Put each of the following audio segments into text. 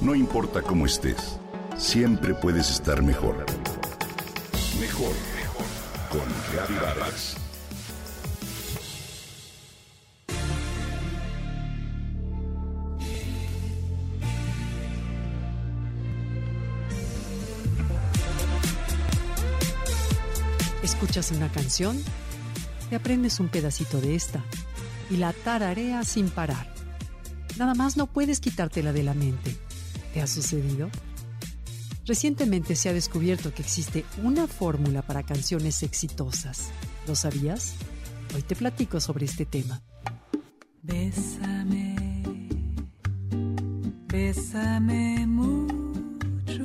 No importa cómo estés, siempre puedes estar mejor. Mejor, mejor. Con Vargas. Escuchas una canción, te aprendes un pedacito de esta y la tarareas sin parar. Nada más no puedes quitártela de la mente. ¿Te ha sucedido? Recientemente se ha descubierto que existe una fórmula para canciones exitosas. ¿Lo sabías? Hoy te platico sobre este tema. Bésame, bésame mucho.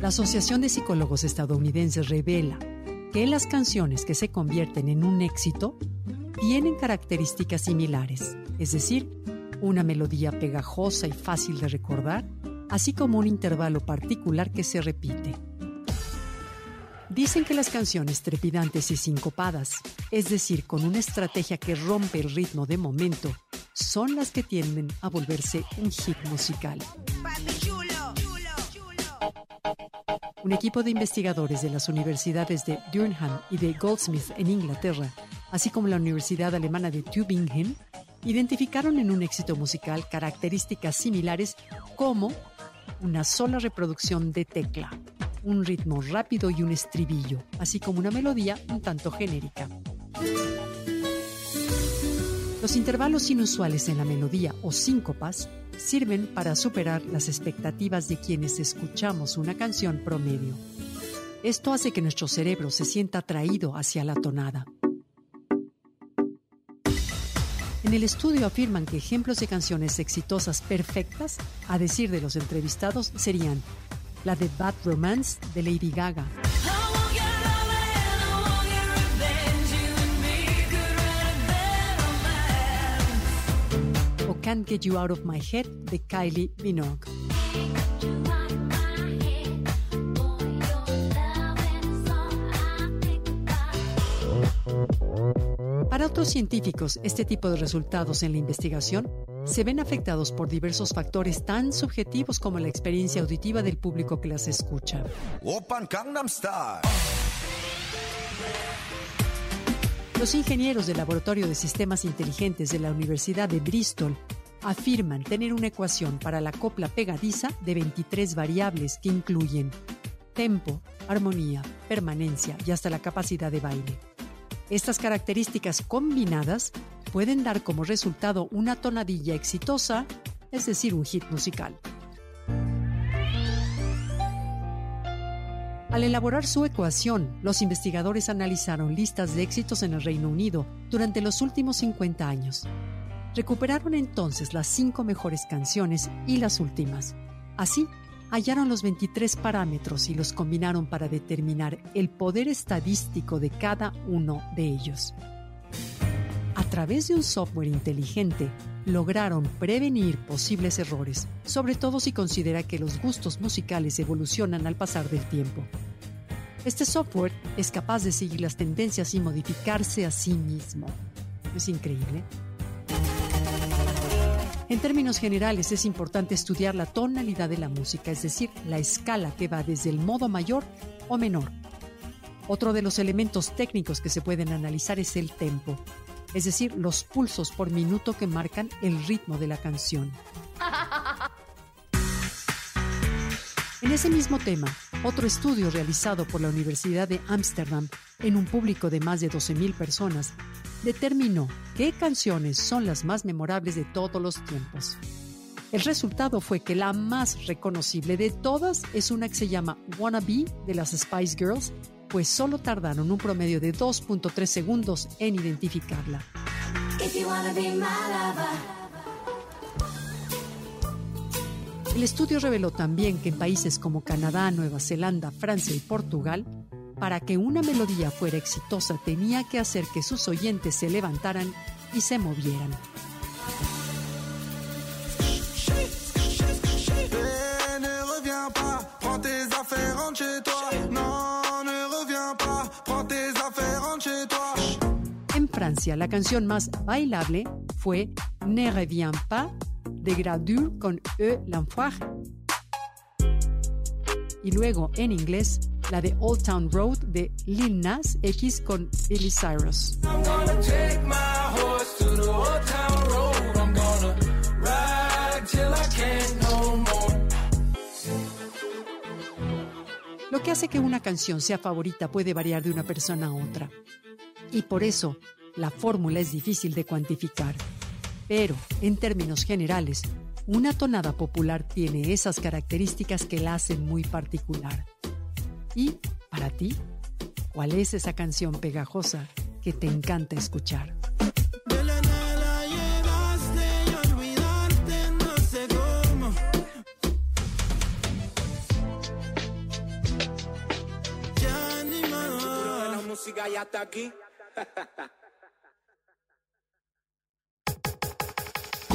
La Asociación de Psicólogos Estadounidenses revela que las canciones que se convierten en un éxito tienen características similares, es decir, una melodía pegajosa y fácil de recordar, así como un intervalo particular que se repite. Dicen que las canciones trepidantes y sincopadas, es decir, con una estrategia que rompe el ritmo de momento, son las que tienden a volverse un hit musical. Un equipo de investigadores de las universidades de Durham y de Goldsmith en Inglaterra, así como la Universidad Alemana de Tübingen, identificaron en un éxito musical características similares como una sola reproducción de tecla, un ritmo rápido y un estribillo, así como una melodía un tanto genérica. Los intervalos inusuales en la melodía o síncopas sirven para superar las expectativas de quienes escuchamos una canción promedio. Esto hace que nuestro cerebro se sienta atraído hacia la tonada. En el estudio afirman que ejemplos de canciones exitosas perfectas, a decir de los entrevistados, serían la de Bad Romance de Lady Gaga, Can't Get You Out of My Head de Kylie Minogue. Para otros científicos, este tipo de resultados en la investigación se ven afectados por diversos factores tan subjetivos como la experiencia auditiva del público que las escucha. Los ingenieros del Laboratorio de Sistemas Inteligentes de la Universidad de Bristol afirman tener una ecuación para la copla pegadiza de 23 variables que incluyen tempo, armonía, permanencia y hasta la capacidad de baile. Estas características combinadas pueden dar como resultado una tonadilla exitosa, es decir, un hit musical. Al elaborar su ecuación, los investigadores analizaron listas de éxitos en el Reino Unido durante los últimos 50 años. Recuperaron entonces las cinco mejores canciones y las últimas. Así, hallaron los 23 parámetros y los combinaron para determinar el poder estadístico de cada uno de ellos. A través de un software inteligente, lograron prevenir posibles errores, sobre todo si considera que los gustos musicales evolucionan al pasar del tiempo. Este software es capaz de seguir las tendencias y modificarse a sí mismo. ¿Es increíble? En términos generales es importante estudiar la tonalidad de la música, es decir, la escala que va desde el modo mayor o menor. Otro de los elementos técnicos que se pueden analizar es el tempo, es decir, los pulsos por minuto que marcan el ritmo de la canción. En ese mismo tema, otro estudio realizado por la Universidad de Ámsterdam en un público de más de 12.000 personas determinó qué canciones son las más memorables de todos los tiempos. El resultado fue que la más reconocible de todas es una que se llama Wanna Be de las Spice Girls, pues solo tardaron un promedio de 2.3 segundos en identificarla. El estudio reveló también que en países como Canadá, Nueva Zelanda, Francia y Portugal, para que una melodía fuera exitosa tenía que hacer que sus oyentes se levantaran y se movieran. En Francia, la canción más bailable fue Ne reviens pas de Gradure con E l'Enfoiré. y luego en inglés la de Old Town Road de Lil Nas X con Billy Cyrus. Lo que hace que una canción sea favorita puede variar de una persona a otra. Y por eso, la fórmula es difícil de cuantificar. Pero, en términos generales, una tonada popular tiene esas características que la hacen muy particular. ¿Y para ti? ¿Cuál es esa canción pegajosa que te encanta escuchar? música ya está aquí.